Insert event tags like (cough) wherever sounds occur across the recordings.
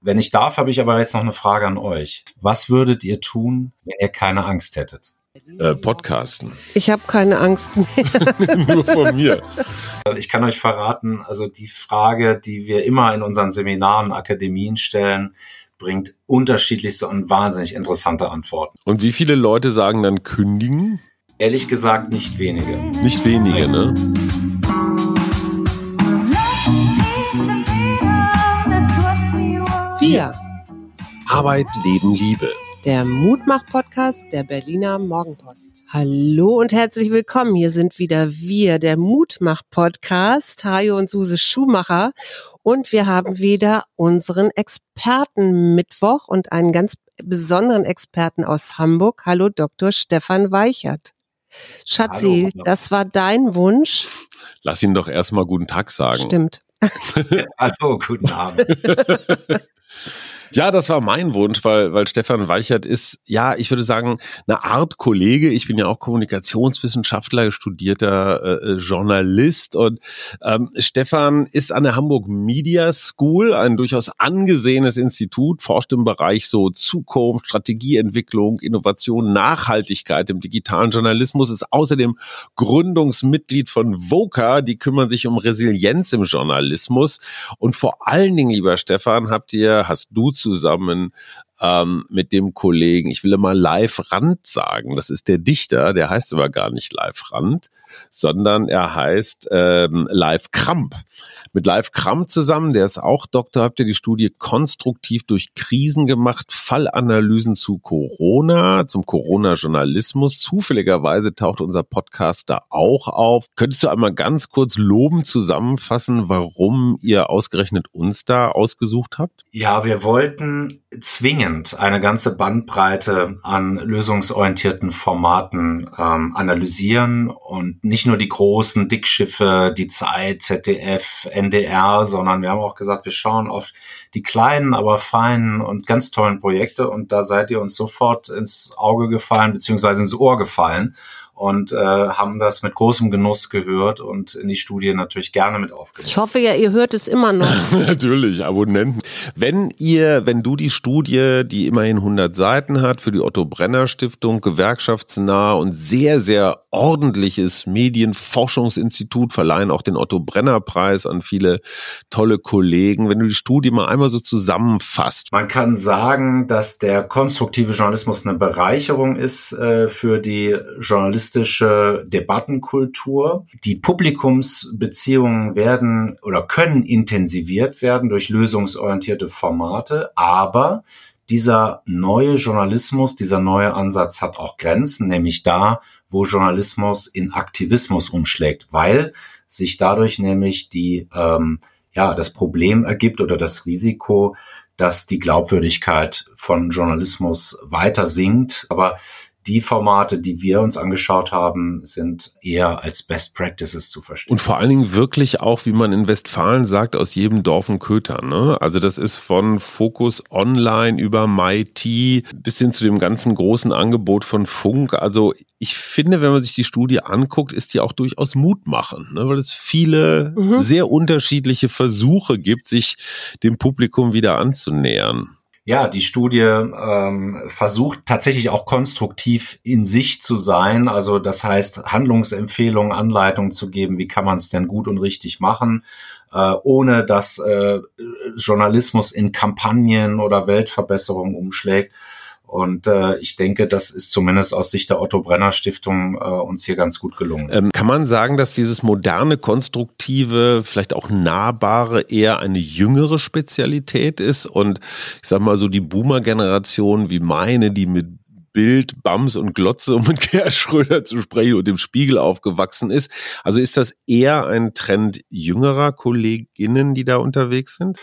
Wenn ich darf, habe ich aber jetzt noch eine Frage an euch. Was würdet ihr tun, wenn ihr keine Angst hättet? Äh, Podcasten. Ich habe keine Angst mehr. (laughs) (laughs) Nur von mir. Ich kann euch verraten, also die Frage, die wir immer in unseren Seminaren, Akademien stellen, bringt unterschiedlichste und wahnsinnig interessante Antworten. Und wie viele Leute sagen dann kündigen? Ehrlich gesagt nicht wenige. Nicht wenige, ne? Wir. Arbeit, Leben, Liebe. Der Mutmach-Podcast der Berliner Morgenpost. Hallo und herzlich willkommen. Hier sind wieder wir, der Mutmach-Podcast, Hajo und Suse Schumacher. Und wir haben wieder unseren Expertenmittwoch und einen ganz besonderen Experten aus Hamburg. Hallo, Dr. Stefan Weichert. Schatzi, Hallo. das war dein Wunsch. Lass ihn doch erstmal guten Tag sagen. Stimmt. (laughs) Hallo, guten Abend. (laughs) Ja, das war mein Wunsch, weil, weil Stefan Weichert ist, ja, ich würde sagen, eine Art Kollege. Ich bin ja auch Kommunikationswissenschaftler, studierter äh, Journalist. Und ähm, Stefan ist an der Hamburg Media School, ein durchaus angesehenes Institut, forscht im Bereich so Zukunft, Strategieentwicklung, Innovation, Nachhaltigkeit im digitalen Journalismus, ist außerdem Gründungsmitglied von VOCA, die kümmern sich um Resilienz im Journalismus. Und vor allen Dingen, lieber Stefan, habt ihr, hast du zusammen ähm, mit dem Kollegen, ich will mal Live Rand sagen, das ist der Dichter, der heißt aber gar nicht Live Rand, sondern er heißt ähm, Live Kramp. Mit Live Kramp zusammen, der ist auch Doktor, habt ihr die Studie konstruktiv durch Krisen gemacht, Fallanalysen zu Corona, zum Corona-Journalismus. Zufälligerweise taucht unser Podcast da auch auf. Könntest du einmal ganz kurz loben zusammenfassen, warum ihr ausgerechnet uns da ausgesucht habt? Ja, wir wollten zwingend eine ganze Bandbreite an lösungsorientierten Formaten ähm, analysieren und nicht nur die großen Dickschiffe, die Zeit, ZDF, NDR, sondern wir haben auch gesagt, wir schauen auf die kleinen, aber feinen und ganz tollen Projekte und da seid ihr uns sofort ins Auge gefallen, beziehungsweise ins Ohr gefallen und äh, haben das mit großem Genuss gehört und in die Studie natürlich gerne mit aufgenommen. Ich hoffe ja, ihr hört es immer noch. (laughs) natürlich, Abonnenten. Wenn ihr, wenn du die Studie, die immerhin 100 Seiten hat, für die Otto Brenner Stiftung, gewerkschaftsnah und sehr, sehr ordentliches Medienforschungsinstitut, verleihen auch den Otto Brenner Preis an viele tolle Kollegen. Wenn du die Studie mal einmal so zusammenfasst. Man kann sagen, dass der konstruktive Journalismus eine Bereicherung ist äh, für die Journalisten journalistische Debattenkultur. Die Publikumsbeziehungen werden oder können intensiviert werden durch lösungsorientierte Formate, aber dieser neue Journalismus, dieser neue Ansatz hat auch Grenzen, nämlich da, wo Journalismus in Aktivismus umschlägt, weil sich dadurch nämlich die ähm, ja das Problem ergibt oder das Risiko, dass die Glaubwürdigkeit von Journalismus weiter sinkt. Aber die Formate, die wir uns angeschaut haben, sind eher als Best Practices zu verstehen. Und vor allen Dingen wirklich auch, wie man in Westfalen sagt, aus jedem Dorf ein Köter. Ne? Also das ist von Focus Online über MyT bis hin zu dem ganzen großen Angebot von Funk. Also ich finde, wenn man sich die Studie anguckt, ist die auch durchaus mutmachend, ne? weil es viele mhm. sehr unterschiedliche Versuche gibt, sich dem Publikum wieder anzunähern. Ja, die Studie ähm, versucht tatsächlich auch konstruktiv in sich zu sein. Also das heißt, Handlungsempfehlungen, Anleitungen zu geben, wie kann man es denn gut und richtig machen, äh, ohne dass äh, Journalismus in Kampagnen oder Weltverbesserung umschlägt. Und äh, ich denke, das ist zumindest aus Sicht der Otto Brenner Stiftung äh, uns hier ganz gut gelungen. Ähm, kann man sagen, dass dieses moderne, konstruktive, vielleicht auch nahbare eher eine jüngere Spezialität ist und ich sag mal so die Boomer-Generation wie meine, die mit Bild, Bams und Glotze, um mit Gerhard Schröder zu sprechen und dem Spiegel aufgewachsen ist. Also ist das eher ein Trend jüngerer Kolleginnen, die da unterwegs sind?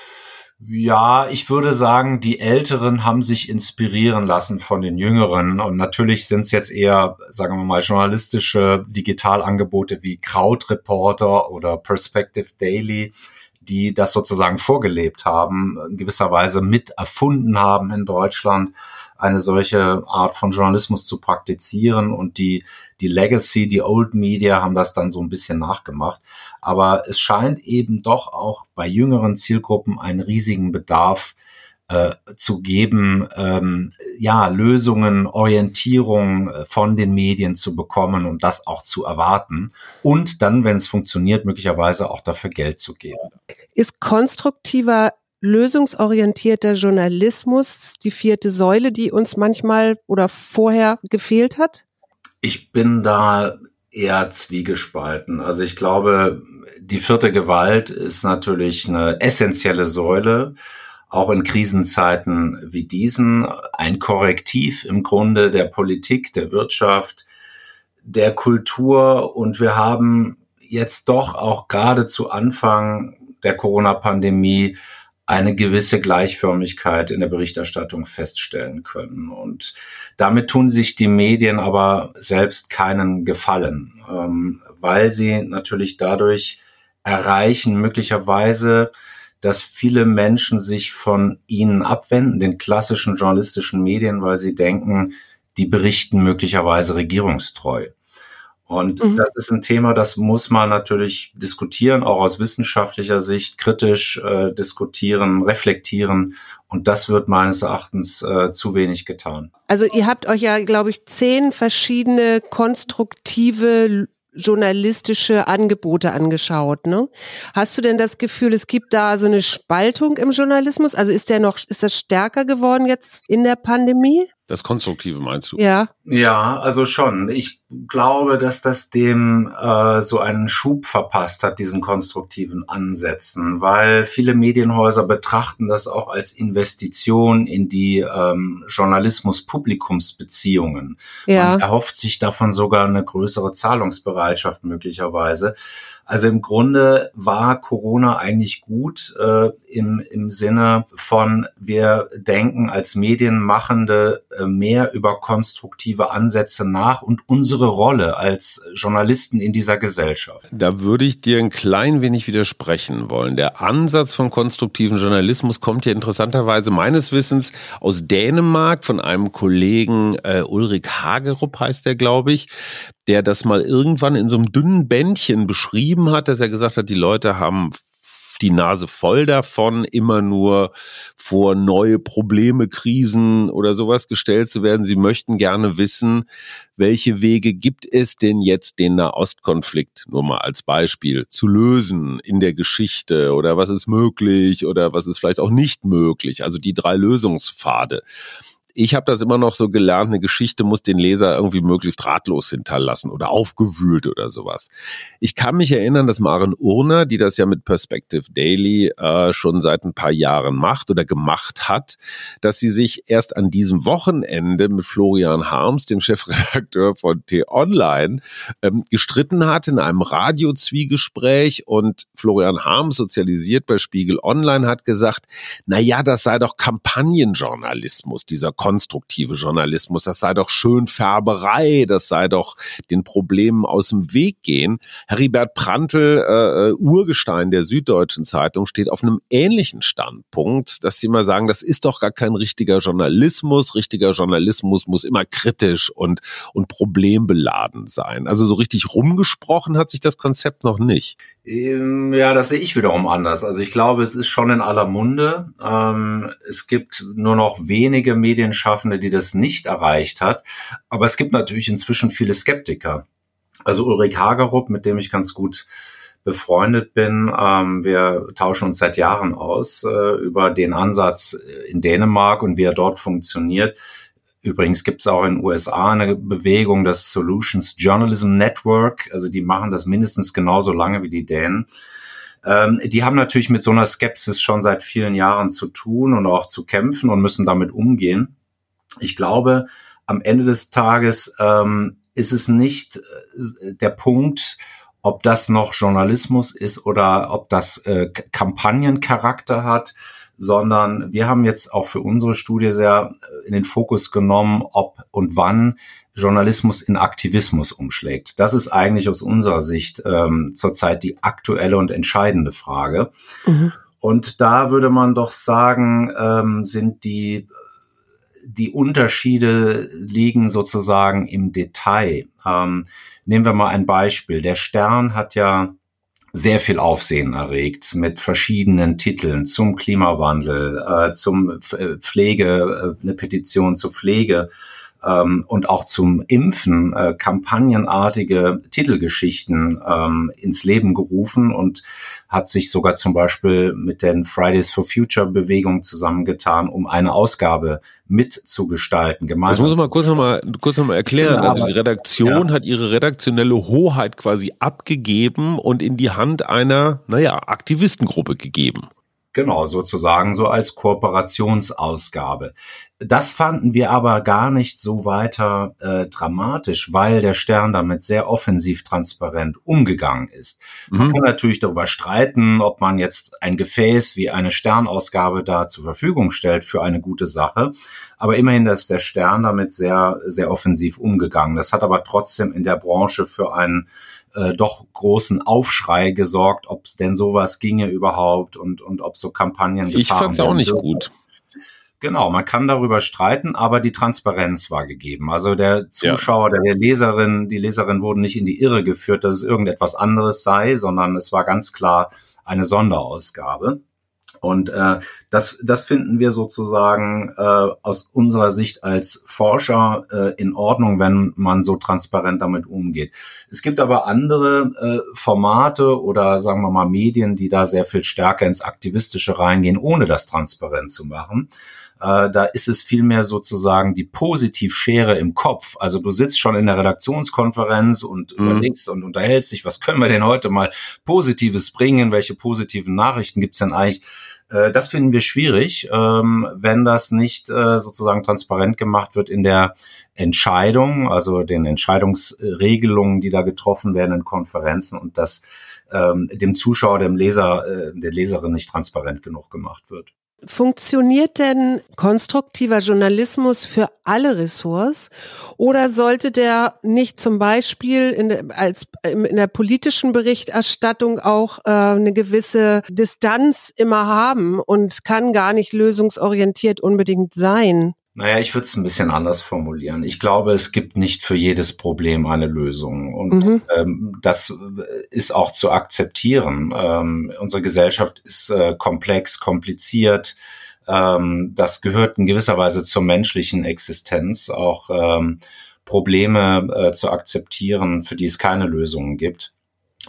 Ja, ich würde sagen, die Älteren haben sich inspirieren lassen von den Jüngeren. Und natürlich sind es jetzt eher, sagen wir mal, journalistische Digitalangebote wie Krautreporter oder Perspective Daily, die das sozusagen vorgelebt haben, in gewisser Weise mit erfunden haben in Deutschland eine solche Art von Journalismus zu praktizieren und die, die Legacy, die Old Media haben das dann so ein bisschen nachgemacht. Aber es scheint eben doch auch bei jüngeren Zielgruppen einen riesigen Bedarf äh, zu geben, ähm, ja, Lösungen, Orientierung äh, von den Medien zu bekommen und das auch zu erwarten und dann, wenn es funktioniert, möglicherweise auch dafür Geld zu geben. Ist konstruktiver lösungsorientierter Journalismus die vierte Säule, die uns manchmal oder vorher gefehlt hat? Ich bin da eher zwiegespalten. Also ich glaube, die vierte Gewalt ist natürlich eine essentielle Säule auch in Krisenzeiten wie diesen ein Korrektiv im Grunde der Politik, der Wirtschaft, der Kultur. Und wir haben jetzt doch auch gerade zu Anfang der Corona-Pandemie eine gewisse Gleichförmigkeit in der Berichterstattung feststellen können. Und damit tun sich die Medien aber selbst keinen Gefallen, ähm, weil sie natürlich dadurch erreichen, möglicherweise dass viele Menschen sich von ihnen abwenden, den klassischen journalistischen Medien, weil sie denken, die berichten möglicherweise regierungstreu. Und mhm. das ist ein Thema, das muss man natürlich diskutieren, auch aus wissenschaftlicher Sicht, kritisch äh, diskutieren, reflektieren. Und das wird meines Erachtens äh, zu wenig getan. Also ihr habt euch ja, glaube ich, zehn verschiedene konstruktive journalistische Angebote angeschaut, ne? Hast du denn das Gefühl, es gibt da so eine Spaltung im Journalismus? Also ist der noch, ist das stärker geworden jetzt in der Pandemie? Das Konstruktive meinst du? Ja. Ja, also schon. Ich glaube, dass das dem äh, so einen Schub verpasst hat, diesen konstruktiven Ansätzen, weil viele Medienhäuser betrachten das auch als Investition in die ähm, Journalismus-Publikumsbeziehungen. Ja. Man erhofft sich davon sogar eine größere Zahlungsbereitschaft möglicherweise. Also im Grunde war Corona eigentlich gut äh, im, im Sinne von, wir denken als Medienmachende äh, mehr über konstruktive Ansätze nach und unsere Rolle als Journalisten in dieser Gesellschaft. Da würde ich dir ein klein wenig widersprechen wollen. Der Ansatz von konstruktiven Journalismus kommt ja interessanterweise meines Wissens aus Dänemark von einem Kollegen äh, Ulrich Hagerup heißt der, glaube ich der das mal irgendwann in so einem dünnen Bändchen beschrieben hat, dass er gesagt hat, die Leute haben die Nase voll davon, immer nur vor neue Probleme, Krisen oder sowas gestellt zu werden. Sie möchten gerne wissen, welche Wege gibt es denn jetzt, den Nahostkonflikt nur mal als Beispiel zu lösen in der Geschichte oder was ist möglich oder was ist vielleicht auch nicht möglich. Also die drei Lösungspfade ich habe das immer noch so gelernt, eine Geschichte muss den Leser irgendwie möglichst ratlos hinterlassen oder aufgewühlt oder sowas. Ich kann mich erinnern, dass Maren Urner, die das ja mit Perspective Daily äh, schon seit ein paar Jahren macht oder gemacht hat, dass sie sich erst an diesem Wochenende mit Florian Harms, dem Chefredakteur von T-Online, ähm, gestritten hat in einem Radiozwiegespräch und Florian Harms, sozialisiert bei Spiegel Online, hat gesagt, na ja, das sei doch Kampagnenjournalismus, dieser konstruktive Journalismus, das sei doch schön Färberei, das sei doch den Problemen aus dem Weg gehen. Heribert Prantl, äh, äh, Urgestein der Süddeutschen Zeitung, steht auf einem ähnlichen Standpunkt, dass sie immer sagen, das ist doch gar kein richtiger Journalismus. Richtiger Journalismus muss immer kritisch und, und problembeladen sein. Also so richtig rumgesprochen hat sich das Konzept noch nicht. Ähm, ja, das sehe ich wiederum anders. Also ich glaube, es ist schon in aller Munde. Ähm, es gibt nur noch wenige Medienschaffende, die das nicht erreicht hat. Aber es gibt natürlich inzwischen viele Skeptiker. Also Ulrich Hagerup, mit dem ich ganz gut befreundet bin. Ähm, wir tauschen uns seit Jahren aus äh, über den Ansatz in Dänemark und wie er dort funktioniert. Übrigens gibt es auch in den USA eine Bewegung, das Solutions Journalism Network. Also die machen das mindestens genauso lange wie die Dänen. Ähm, die haben natürlich mit so einer Skepsis schon seit vielen Jahren zu tun und auch zu kämpfen und müssen damit umgehen. Ich glaube, am Ende des Tages ähm, ist es nicht äh, der Punkt, ob das noch Journalismus ist oder ob das äh, Kampagnencharakter hat, sondern wir haben jetzt auch für unsere Studie sehr äh, in den Fokus genommen, ob und wann Journalismus in Aktivismus umschlägt. Das ist eigentlich aus unserer Sicht ähm, zurzeit die aktuelle und entscheidende Frage. Mhm. Und da würde man doch sagen, ähm, sind die die Unterschiede liegen sozusagen im Detail. Ähm, nehmen wir mal ein Beispiel. Der Stern hat ja sehr viel Aufsehen erregt mit verschiedenen Titeln zum Klimawandel, äh, zum Pflege, äh, eine Petition zur Pflege ähm, und auch zum Impfen äh, kampagnenartige Titelgeschichten ähm, ins Leben gerufen und hat sich sogar zum Beispiel mit den Fridays for Future Bewegung zusammengetan, um eine Ausgabe mitzugestalten. Gemeinsam das muss man kurz nochmal kurz noch mal erklären. Also die Redaktion ja. hat ihre redaktionelle Hoheit quasi abgegeben und in die Hand einer, naja, Aktivistengruppe gegeben. Genau, sozusagen so als Kooperationsausgabe. Das fanden wir aber gar nicht so weiter äh, dramatisch, weil der Stern damit sehr offensiv transparent umgegangen ist. Mhm. Man kann natürlich darüber streiten, ob man jetzt ein Gefäß wie eine Sternausgabe da zur Verfügung stellt für eine gute Sache. Aber immerhin ist der Stern damit sehr, sehr offensiv umgegangen. Das hat aber trotzdem in der Branche für einen äh, doch großen Aufschrei gesorgt, ob es denn sowas ginge überhaupt und, und ob so Kampagnen Ich fand es auch nicht dürfen. gut. Genau, man kann darüber streiten, aber die Transparenz war gegeben. Also der Zuschauer, ja. der Leserin, die Leserin wurden nicht in die Irre geführt, dass es irgendetwas anderes sei, sondern es war ganz klar eine Sonderausgabe. Und äh, das, das finden wir sozusagen äh, aus unserer Sicht als Forscher äh, in Ordnung, wenn man so transparent damit umgeht. Es gibt aber andere äh, Formate oder sagen wir mal Medien, die da sehr viel stärker ins Aktivistische reingehen, ohne das transparent zu machen. Äh, da ist es vielmehr sozusagen die Positivschere im Kopf. Also du sitzt schon in der Redaktionskonferenz und mhm. überlegst und unterhältst dich, was können wir denn heute mal Positives bringen? Welche positiven Nachrichten gibt's denn eigentlich? Äh, das finden wir schwierig, ähm, wenn das nicht äh, sozusagen transparent gemacht wird in der Entscheidung, also den Entscheidungsregelungen, die da getroffen werden in Konferenzen und das ähm, dem Zuschauer, dem Leser, äh, der Leserin nicht transparent genug gemacht wird. Funktioniert denn konstruktiver Journalismus für alle Ressorts oder sollte der nicht zum Beispiel in der, als, in der politischen Berichterstattung auch äh, eine gewisse Distanz immer haben und kann gar nicht lösungsorientiert unbedingt sein? Naja, ich würde es ein bisschen anders formulieren. Ich glaube, es gibt nicht für jedes Problem eine Lösung. Und mhm. ähm, das ist auch zu akzeptieren. Ähm, unsere Gesellschaft ist äh, komplex, kompliziert. Ähm, das gehört in gewisser Weise zur menschlichen Existenz, auch ähm, Probleme äh, zu akzeptieren, für die es keine Lösungen gibt.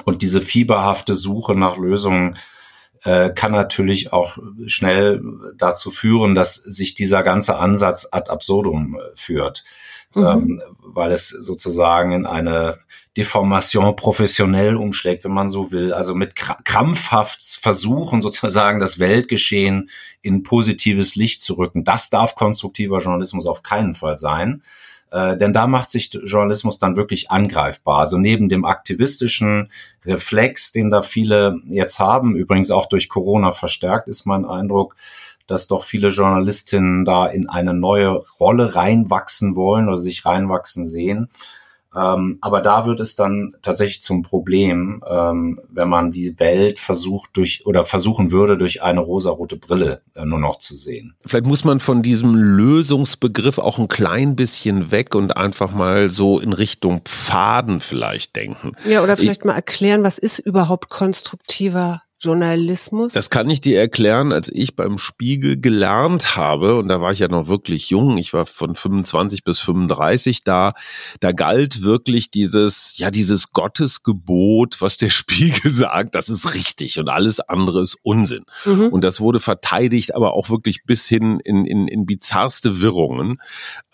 Und diese fieberhafte Suche nach Lösungen äh, kann natürlich auch schnell dazu führen, dass sich dieser ganze Ansatz ad absurdum äh, führt, mhm. ähm, weil es sozusagen in eine Deformation professionell umschlägt, wenn man so will. Also mit krampfhaft versuchen, sozusagen das Weltgeschehen in positives Licht zu rücken. Das darf konstruktiver Journalismus auf keinen Fall sein. Äh, denn da macht sich Journalismus dann wirklich angreifbar. Also neben dem aktivistischen Reflex, den da viele jetzt haben, übrigens auch durch Corona verstärkt, ist mein Eindruck, dass doch viele Journalistinnen da in eine neue Rolle reinwachsen wollen oder sich reinwachsen sehen. Ähm, aber da wird es dann tatsächlich zum Problem, ähm, wenn man die Welt versucht durch oder versuchen würde, durch eine rosarote Brille äh, nur noch zu sehen. Vielleicht muss man von diesem Lösungsbegriff auch ein klein bisschen weg und einfach mal so in Richtung Pfaden vielleicht denken. Ja, oder vielleicht ich, mal erklären, was ist überhaupt konstruktiver Journalismus? Das kann ich dir erklären, als ich beim Spiegel gelernt habe, und da war ich ja noch wirklich jung, ich war von 25 bis 35 da, da galt wirklich dieses, ja, dieses Gottesgebot, was der (laughs) Spiegel sagt, das ist richtig und alles andere ist Unsinn. Mhm. Und das wurde verteidigt, aber auch wirklich bis hin in, in, in bizarrste Wirrungen.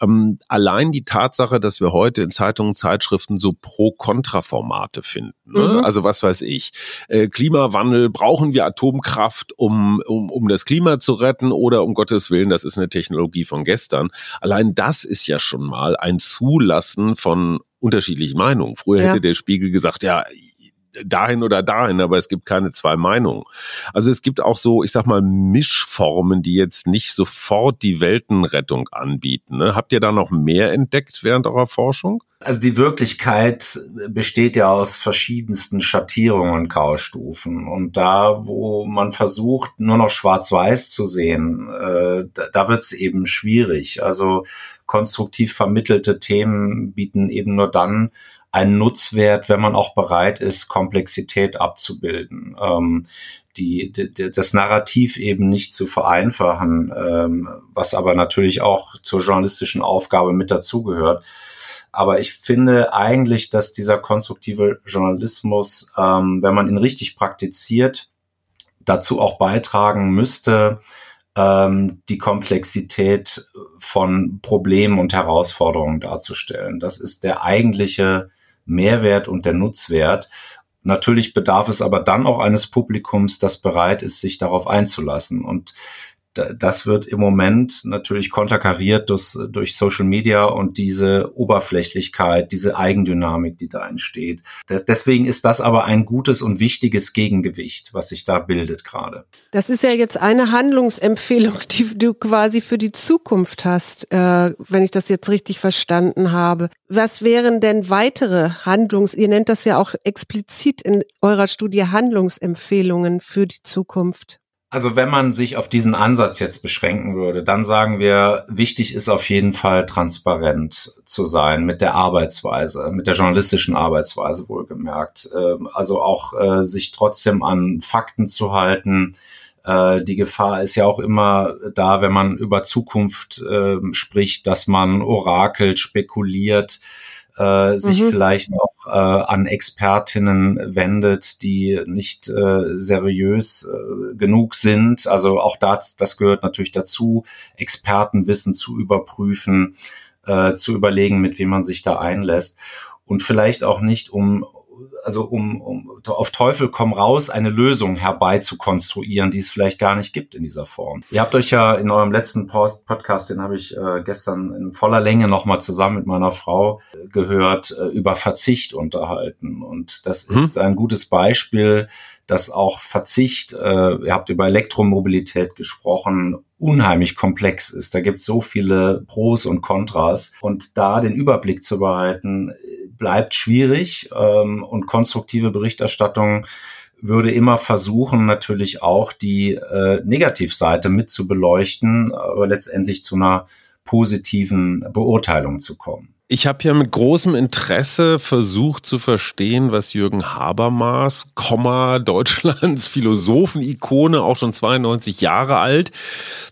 Ähm, allein die Tatsache, dass wir heute in Zeitungen, Zeitschriften so Pro-Kontra-Formate finden. Ne? Mhm. Also was weiß ich, äh, Klimawandel brauchen wir Atomkraft, um, um, um das Klima zu retten oder um Gottes Willen, das ist eine Technologie von gestern. Allein das ist ja schon mal ein Zulassen von unterschiedlichen Meinungen. Früher ja. hätte der Spiegel gesagt, ja, dahin oder dahin, aber es gibt keine zwei Meinungen. Also es gibt auch so, ich sag mal, Mischformen, die jetzt nicht sofort die Weltenrettung anbieten. Ne? Habt ihr da noch mehr entdeckt während eurer Forschung? Also die Wirklichkeit besteht ja aus verschiedensten Schattierungen und Graustufen. Und da, wo man versucht, nur noch schwarz-weiß zu sehen, äh, da, da wird es eben schwierig. Also konstruktiv vermittelte Themen bieten eben nur dann einen Nutzwert, wenn man auch bereit ist, Komplexität abzubilden. Ähm, die, die, das Narrativ eben nicht zu vereinfachen, ähm, was aber natürlich auch zur journalistischen Aufgabe mit dazugehört. Aber ich finde eigentlich, dass dieser konstruktive Journalismus, ähm, wenn man ihn richtig praktiziert, dazu auch beitragen müsste, ähm, die Komplexität von Problemen und Herausforderungen darzustellen. Das ist der eigentliche Mehrwert und der Nutzwert. Natürlich bedarf es aber dann auch eines Publikums, das bereit ist, sich darauf einzulassen. Und das wird im Moment natürlich konterkariert durch, durch Social Media und diese Oberflächlichkeit, diese Eigendynamik, die da entsteht. Deswegen ist das aber ein gutes und wichtiges Gegengewicht, was sich da bildet gerade. Das ist ja jetzt eine Handlungsempfehlung, (laughs) die du quasi für die Zukunft hast, äh, wenn ich das jetzt richtig verstanden habe. Was wären denn weitere Handlungs, ihr nennt das ja auch explizit in eurer Studie Handlungsempfehlungen für die Zukunft? Also wenn man sich auf diesen Ansatz jetzt beschränken würde, dann sagen wir, wichtig ist auf jeden Fall transparent zu sein mit der Arbeitsweise, mit der journalistischen Arbeitsweise wohlgemerkt. Ähm, also auch äh, sich trotzdem an Fakten zu halten. Äh, die Gefahr ist ja auch immer da, wenn man über Zukunft ähm, spricht, dass man orakelt, spekuliert äh, sich mhm. vielleicht auch äh, an Expertinnen wendet, die nicht äh, seriös äh, genug sind. Also auch das, das gehört natürlich dazu, Expertenwissen zu überprüfen, äh, zu überlegen, mit wem man sich da einlässt. Und vielleicht auch nicht, um also um, um auf Teufel komm raus eine Lösung herbei zu konstruieren, die es vielleicht gar nicht gibt in dieser Form. Ihr habt euch ja in eurem letzten Podcast, den habe ich äh, gestern in voller Länge nochmal zusammen mit meiner Frau äh, gehört, äh, über Verzicht unterhalten. Und das mhm. ist ein gutes Beispiel, dass auch Verzicht, äh, ihr habt über Elektromobilität gesprochen, unheimlich komplex ist. Da gibt es so viele Pros und Kontras. Und da den Überblick zu behalten, bleibt schwierig ähm, und konstruktive Berichterstattung würde immer versuchen, natürlich auch die äh, Negativseite mit zu beleuchten, aber letztendlich zu einer positiven Beurteilung zu kommen. Ich habe ja mit großem Interesse versucht zu verstehen, was Jürgen Habermas, Komma, Deutschlands (laughs) Philosophen-Ikone, auch schon 92 Jahre alt,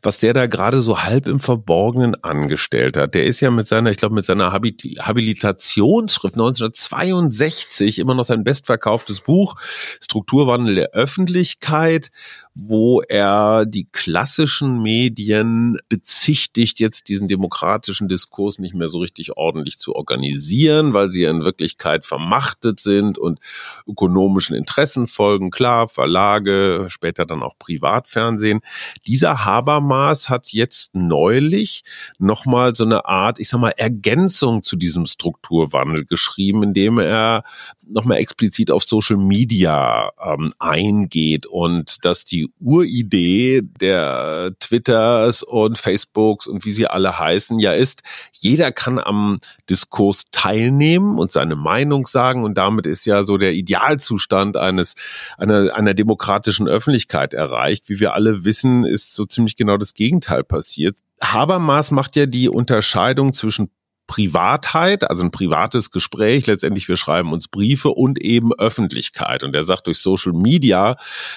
was der da gerade so halb im Verborgenen angestellt hat. Der ist ja mit seiner, ich glaube, mit seiner Habilitationsschrift 1962 immer noch sein bestverkauftes Buch Strukturwandel der Öffentlichkeit wo er die klassischen Medien bezichtigt, jetzt diesen demokratischen Diskurs nicht mehr so richtig ordentlich zu organisieren, weil sie in Wirklichkeit vermachtet sind und ökonomischen Interessen folgen. Klar, Verlage, später dann auch Privatfernsehen. Dieser Habermas hat jetzt neulich nochmal so eine Art, ich sag mal, Ergänzung zu diesem Strukturwandel geschrieben, indem er nochmal explizit auf Social Media ähm, eingeht und dass die Uridee der Twitters und Facebooks und wie sie alle heißen ja ist, jeder kann am Diskurs teilnehmen und seine Meinung sagen und damit ist ja so der Idealzustand eines einer, einer demokratischen Öffentlichkeit erreicht. Wie wir alle wissen, ist so ziemlich genau das Gegenteil passiert. Habermas macht ja die Unterscheidung zwischen Privatheit, also ein privates Gespräch, letztendlich wir schreiben uns Briefe und eben Öffentlichkeit. Und er sagt, durch Social Media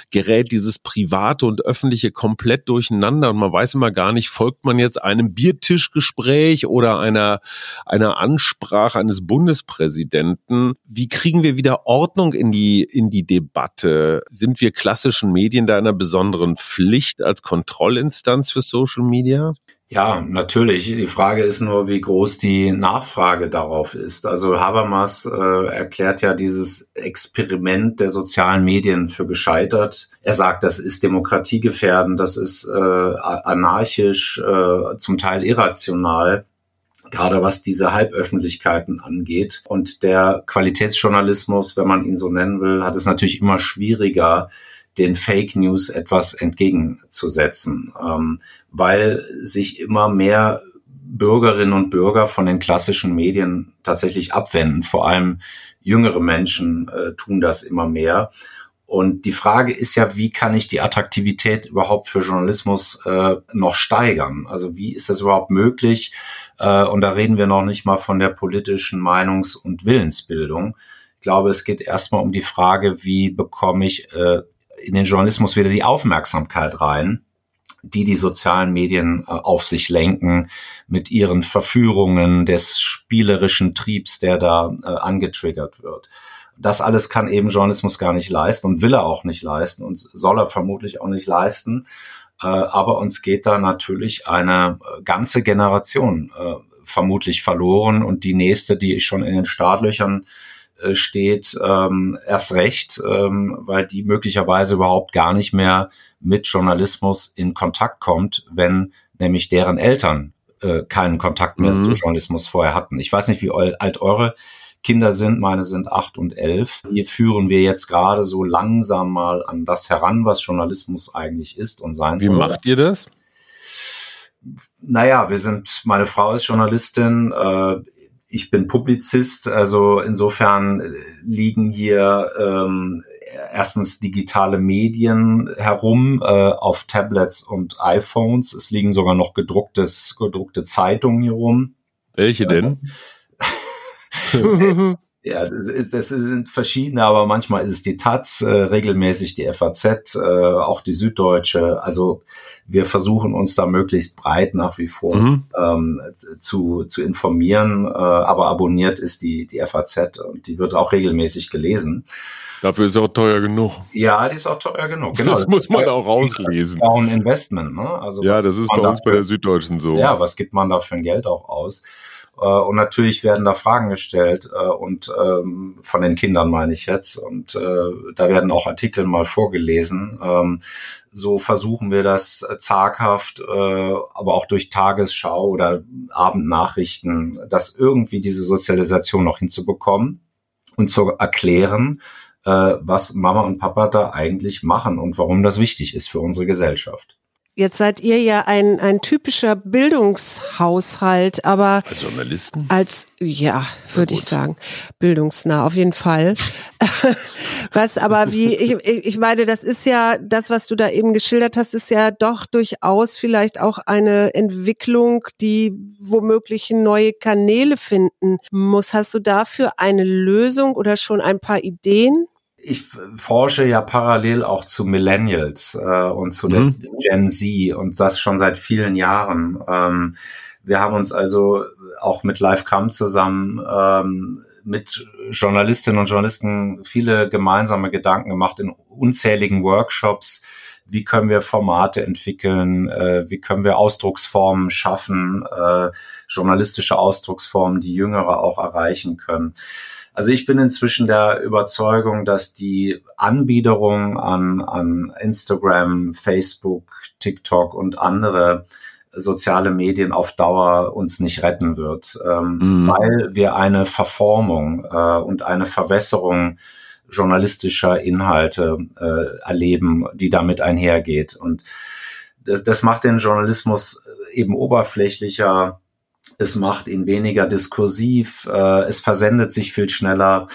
gerät dieses Private und Öffentliche komplett durcheinander und man weiß immer gar nicht, folgt man jetzt einem Biertischgespräch oder einer, einer Ansprache eines Bundespräsidenten? Wie kriegen wir wieder Ordnung in die, in die Debatte? Sind wir klassischen Medien da einer besonderen Pflicht als Kontrollinstanz für Social Media? Ja, natürlich. Die Frage ist nur, wie groß die Nachfrage darauf ist. Also Habermas äh, erklärt ja dieses Experiment der sozialen Medien für gescheitert. Er sagt, das ist demokratiegefährdend, das ist äh, anarchisch, äh, zum Teil irrational gerade was diese Halböffentlichkeiten angeht. Und der Qualitätsjournalismus, wenn man ihn so nennen will, hat es natürlich immer schwieriger, den Fake News etwas entgegenzusetzen, ähm, weil sich immer mehr Bürgerinnen und Bürger von den klassischen Medien tatsächlich abwenden. Vor allem jüngere Menschen äh, tun das immer mehr. Und die Frage ist ja, wie kann ich die Attraktivität überhaupt für Journalismus äh, noch steigern? Also wie ist das überhaupt möglich, Äh, und da reden wir noch nicht mal von der politischen Meinungs- und Willensbildung. Ich glaube, es geht erstmal um die Frage, wie bekomme ich äh, in den Journalismus wieder die Aufmerksamkeit rein, die die sozialen Medien äh, auf sich lenken mit ihren Verführungen des spielerischen Triebs, der da äh, angetriggert wird. Das alles kann eben Journalismus gar nicht leisten und will er auch nicht leisten und soll er vermutlich auch nicht leisten. Äh, aber uns geht da natürlich eine äh, ganze Generation äh, vermutlich verloren und die nächste, die schon in den Startlöchern steht, ähm, erst recht, ähm, weil die möglicherweise überhaupt gar nicht mehr mit Journalismus in Kontakt kommt, wenn nämlich deren Eltern äh, keinen Kontakt mehr mhm. zu Journalismus vorher hatten. Ich weiß nicht, wie alt eure Kinder sind, meine sind acht und elf. Hier führen wir jetzt gerade so langsam mal an das heran, was Journalismus eigentlich ist und sein Wie soll. Wie macht ihr das? Naja, wir sind, meine Frau ist Journalistin, äh, ich bin Publizist, also insofern äh, liegen hier ähm, erstens digitale Medien herum äh, auf Tablets und iPhones. Es liegen sogar noch gedrucktes, gedruckte Zeitungen hier rum. Welche denn? (laughs) (laughs) Ja, das, das, sind verschiedene, aber manchmal ist es die Taz, äh, regelmäßig die FAZ, äh, auch die Süddeutsche. Also wir versuchen uns da möglichst breit nach wie vor mhm. ähm, zu, zu informieren, äh, aber abonniert ist die, die FAZ und die wird auch regelmäßig gelesen. Dafür ist auch teuer genug. Ja, die ist auch teuer genug. Genau. Das muss man auch rauslesen. Auch ein Investment. Ne? Also ja, das ist bei uns bei der Süddeutschen so. Ja, was gibt man da für ein Geld auch aus? Äh, und natürlich werden da Fragen gestellt äh, und ähm, von den Kindern meine ich jetzt. Und äh, da werden auch Artikel mal vorgelesen. Ähm, so versuchen wir das zaghaft, aber auch durch Tagesschau oder Abendnachrichten, das irgendwie diese Sozialisation noch hinzubekommen und zu erklären, was Mama und Papa da eigentlich machen und warum das wichtig ist für unsere Gesellschaft. Jetzt seid ihr ja ein, ein typischer Bildungshaushalt, aber als Journalisten? Als ja, würde ich sagen, bildungsnah auf jeden Fall. (laughs) was aber wie ich, ich meine, das ist ja das, was du da eben geschildert hast, ist ja doch durchaus vielleicht auch eine Entwicklung, die womöglich neue Kanäle finden muss. Hast du dafür eine Lösung oder schon ein paar Ideen? Ich forsche ja parallel auch zu Millennials äh, und zu mhm. der Gen Z und das schon seit vielen Jahren. Ähm, wir haben uns also auch mit Live Come zusammen ähm, mit Journalistinnen und Journalisten viele gemeinsame Gedanken gemacht in unzähligen Workshops. Wie können wir Formate entwickeln? Äh, wie können wir Ausdrucksformen schaffen? Äh, journalistische Ausdrucksformen, die Jüngere auch erreichen können. Also ich bin inzwischen der Überzeugung, dass die Anbiederung an, an Instagram, Facebook, TikTok und andere soziale Medien auf Dauer uns nicht retten wird, ähm, mhm. weil wir eine Verformung äh, und eine Verwässerung journalistischer Inhalte äh, erleben, die damit einhergeht. Und das, das macht den Journalismus eben oberflächlicher, es macht ihn weniger diskursiv, äh, es versendet sich viel schneller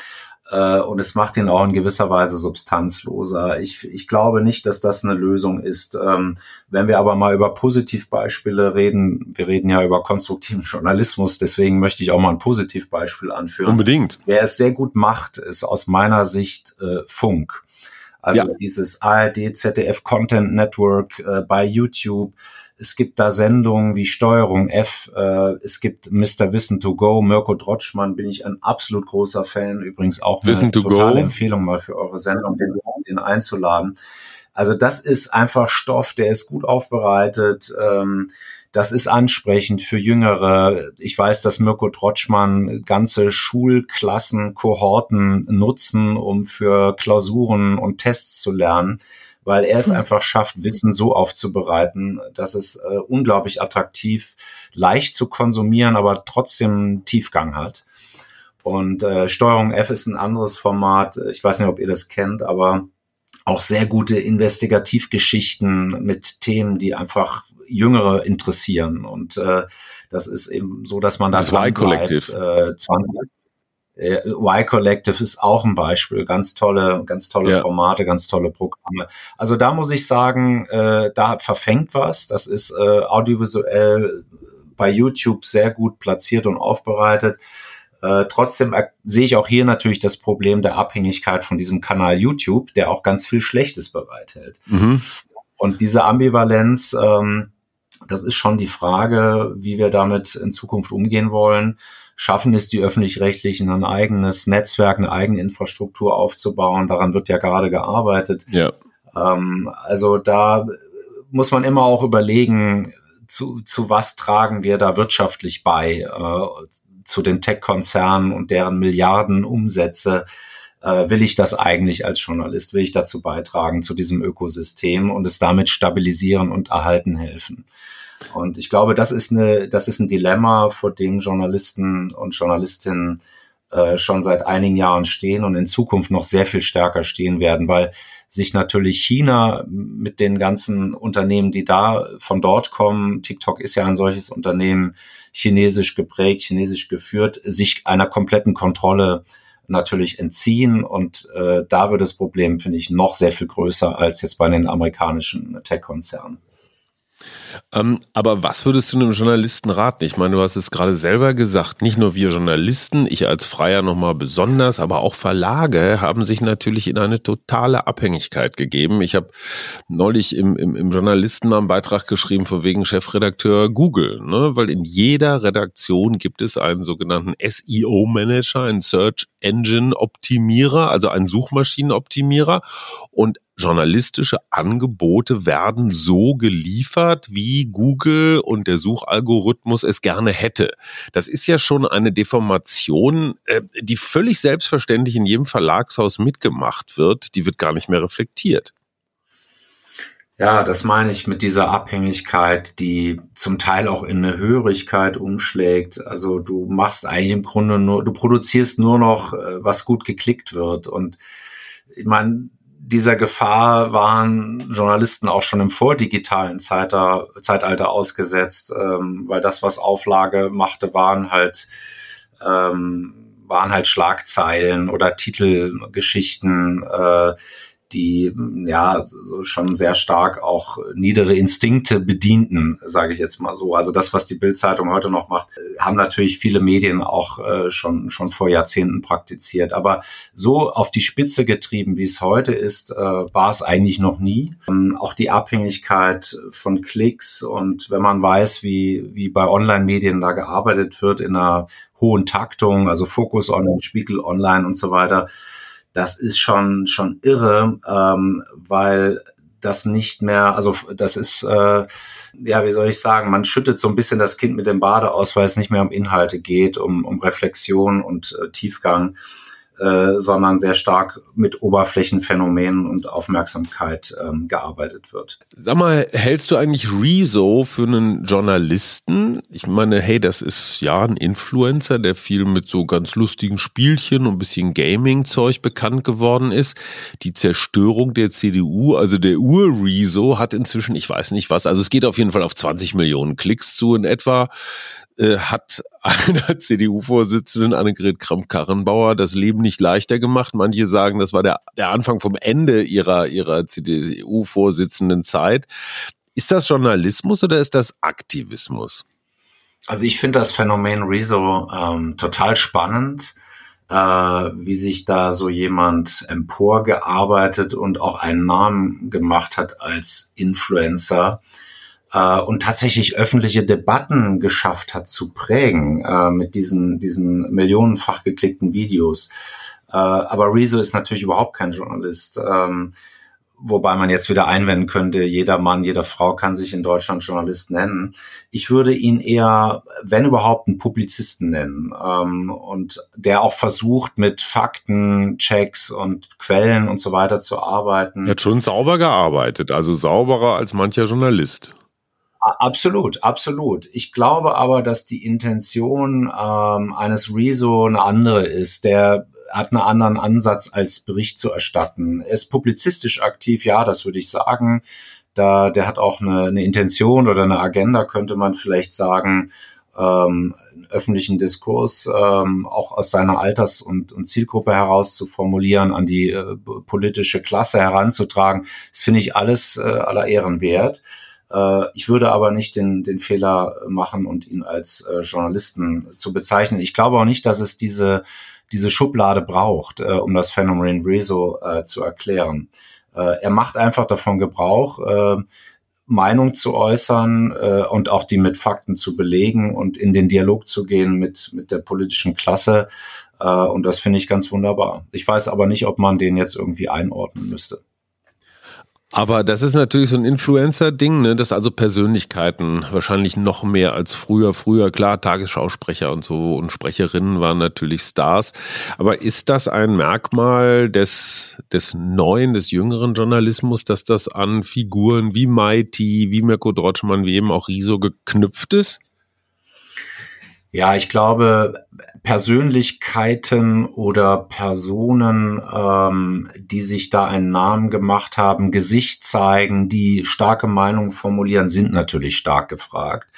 äh, und es macht ihn auch in gewisser Weise substanzloser. Ich, ich glaube nicht, dass das eine Lösung ist. Ähm, wenn wir aber mal über Positivbeispiele reden, wir reden ja über konstruktiven Journalismus, deswegen möchte ich auch mal ein Positivbeispiel anführen. Unbedingt. Wer es sehr gut macht, ist aus meiner Sicht äh, Funk. Also ja. dieses ARD, ZDF Content Network äh, bei YouTube, es gibt da Sendungen wie Steuerung F, äh, es gibt Mr. Wissen to Go, Mirko Drotschmann, bin ich ein absolut großer Fan. Übrigens auch eine Wissen totale go. Empfehlung mal für eure Sendung, den, den einzuladen. Also das ist einfach Stoff, der ist gut aufbereitet. Ähm, das ist ansprechend für Jüngere. Ich weiß, dass Mirko Trotschmann ganze Schulklassen, Kohorten nutzen, um für Klausuren und Tests zu lernen weil er es hm. einfach schafft, Wissen so aufzubereiten, dass es äh, unglaublich attraktiv, leicht zu konsumieren, aber trotzdem Tiefgang hat. Und äh, Steuerung F ist ein anderes Format. Ich weiß nicht, ob ihr das kennt, aber auch sehr gute Investigativgeschichten mit Themen, die einfach Jüngere interessieren. Und äh, das ist eben so, dass man da das Y-Collective. Äh, 20, äh, Y Collective ist auch ein Beispiel. Ganz tolle, ganz tolle ja. Formate, ganz tolle Programme. Also da muss ich sagen, äh, da verfängt was. Das ist äh, audiovisuell bei YouTube sehr gut platziert und aufbereitet. Äh, trotzdem sehe ich auch hier natürlich das Problem der Abhängigkeit von diesem Kanal YouTube, der auch ganz viel Schlechtes bereithält. Mhm. Und diese Ambivalenz, ähm, das ist schon die Frage, wie wir damit in Zukunft umgehen wollen. Schaffen es die öffentlich-rechtlichen, ein eigenes Netzwerk, eine eigene Infrastruktur aufzubauen? Daran wird ja gerade gearbeitet. Ja. Ähm, also da muss man immer auch überlegen, zu, zu was tragen wir da wirtschaftlich bei, äh, zu den Tech-Konzernen und deren Milliarden Umsätze. Äh, will ich das eigentlich als Journalist? Will ich dazu beitragen zu diesem Ökosystem und es damit stabilisieren und erhalten helfen? Und ich glaube, das ist eine, das ist ein Dilemma, vor dem Journalisten und Journalistinnen äh, schon seit einigen Jahren stehen und in Zukunft noch sehr viel stärker stehen werden, weil sich natürlich China mit den ganzen Unternehmen, die da von dort kommen, TikTok ist ja ein solches Unternehmen, chinesisch geprägt, chinesisch geführt, sich einer kompletten Kontrolle natürlich entziehen. Und äh, da wird das Problem, finde ich, noch sehr viel größer als jetzt bei den amerikanischen Tech-Konzernen. Ähm, aber was würdest du einem Journalisten raten? Ich meine, du hast es gerade selber gesagt, nicht nur wir Journalisten, ich als Freier nochmal besonders, aber auch Verlage haben sich natürlich in eine totale Abhängigkeit gegeben. Ich habe neulich im, im, im Journalisten mal einen Beitrag geschrieben, von wegen Chefredakteur Google, ne? weil in jeder Redaktion gibt es einen sogenannten SEO-Manager, einen Search Engine Optimierer, also einen Suchmaschinenoptimierer und journalistische Angebote werden so geliefert, wie Google und der Suchalgorithmus es gerne hätte. Das ist ja schon eine Deformation, äh, die völlig selbstverständlich in jedem Verlagshaus mitgemacht wird. Die wird gar nicht mehr reflektiert. Ja, das meine ich mit dieser Abhängigkeit, die zum Teil auch in eine Hörigkeit umschlägt. Also du machst eigentlich im Grunde nur, du produzierst nur noch, äh, was gut geklickt wird. Und ich meine, dieser Gefahr waren Journalisten auch schon im vordigitalen Zeitalter, ausgesetzt, ähm, weil das, was Auflage machte, waren halt ähm, waren halt Schlagzeilen oder Titelgeschichten, äh, die ja schon sehr stark auch niedere Instinkte bedienten, sage ich jetzt mal so. Also das, was die Bildzeitung heute noch macht, haben natürlich viele Medien auch äh, schon schon vor Jahrzehnten praktiziert. Aber so auf die Spitze getrieben, wie es heute ist, äh, war es eigentlich noch nie. Ähm, auch die Abhängigkeit von Klicks und wenn man weiß, wie wie bei Online-Medien da gearbeitet wird in einer hohen Taktung, also Fokus Online, Spiegel Online und so weiter das ist schon, schon irre, ähm, weil das nicht mehr, also das ist, äh, ja, wie soll ich sagen, man schüttet so ein bisschen das Kind mit dem Bade aus, weil es nicht mehr um Inhalte geht, um, um Reflexion und äh, Tiefgang. Äh, sondern sehr stark mit Oberflächenphänomenen und Aufmerksamkeit ähm, gearbeitet wird. Sag mal, hältst du eigentlich Rezo für einen Journalisten? Ich meine, hey, das ist ja ein Influencer, der viel mit so ganz lustigen Spielchen und bisschen Gaming-Zeug bekannt geworden ist. Die Zerstörung der CDU, also der Ur-Rezo, hat inzwischen, ich weiß nicht was, also es geht auf jeden Fall auf 20 Millionen Klicks zu in etwa. Äh, hat einer (laughs) CDU-Vorsitzenden Annegret Kramp-Karrenbauer das Leben nicht leichter gemacht. Manche sagen, das war der, der Anfang vom Ende ihrer, ihrer CDU-Vorsitzenden Zeit. Ist das Journalismus oder ist das Aktivismus? Also ich finde das Phänomen Rezo ähm, total spannend, äh, wie sich da so jemand emporgearbeitet und auch einen Namen gemacht hat als Influencer äh, und tatsächlich öffentliche Debatten geschafft hat zu prägen äh, mit diesen, diesen millionenfach geklickten Videos. Äh, aber Rezo ist natürlich überhaupt kein Journalist. Ähm, wobei man jetzt wieder einwenden könnte, jeder Mann, jede Frau kann sich in Deutschland Journalist nennen. Ich würde ihn eher, wenn überhaupt, einen Publizisten nennen ähm, und der auch versucht, mit Fakten, Checks und Quellen und so weiter zu arbeiten. Er hat schon sauber gearbeitet, also sauberer als mancher Journalist. Absolut, absolut. Ich glaube aber, dass die Intention ähm, eines Rezo eine andere ist. Der hat einen anderen Ansatz als Bericht zu erstatten. Er ist publizistisch aktiv, ja, das würde ich sagen. Da, der hat auch eine, eine Intention oder eine Agenda, könnte man vielleicht sagen, ähm, öffentlichen Diskurs ähm, auch aus seiner Alters- und, und Zielgruppe heraus zu formulieren, an die äh, politische Klasse heranzutragen. Das finde ich alles äh, aller Ehren wert. Äh, ich würde aber nicht den, den Fehler machen und ihn als äh, Journalisten zu bezeichnen. Ich glaube auch nicht, dass es diese, diese Schublade braucht, äh, um das Phänomen Rezo zu erklären. Er macht einfach davon Gebrauch, Meinung zu äußern äh, und auch die mit Fakten zu belegen und in den Dialog zu gehen mit, mit der politischen Klasse. Äh, und das finde ich ganz wunderbar. Ich weiß aber nicht, ob man den jetzt irgendwie einordnen müsste. Aber das ist natürlich so ein Influencer-Ding, ne? dass also Persönlichkeiten wahrscheinlich noch mehr als früher. Früher, klar, Tagesschausprecher und so und Sprecherinnen waren natürlich Stars. Aber ist das ein Merkmal des, des neuen, des jüngeren Journalismus, dass das an Figuren wie Mighty, wie Mirko Drotschmann, wie eben auch Riso geknüpft ist? Ja, ich glaube, Persönlichkeiten oder Personen, ähm, die sich da einen Namen gemacht haben, Gesicht zeigen, die starke Meinungen formulieren, sind natürlich stark gefragt.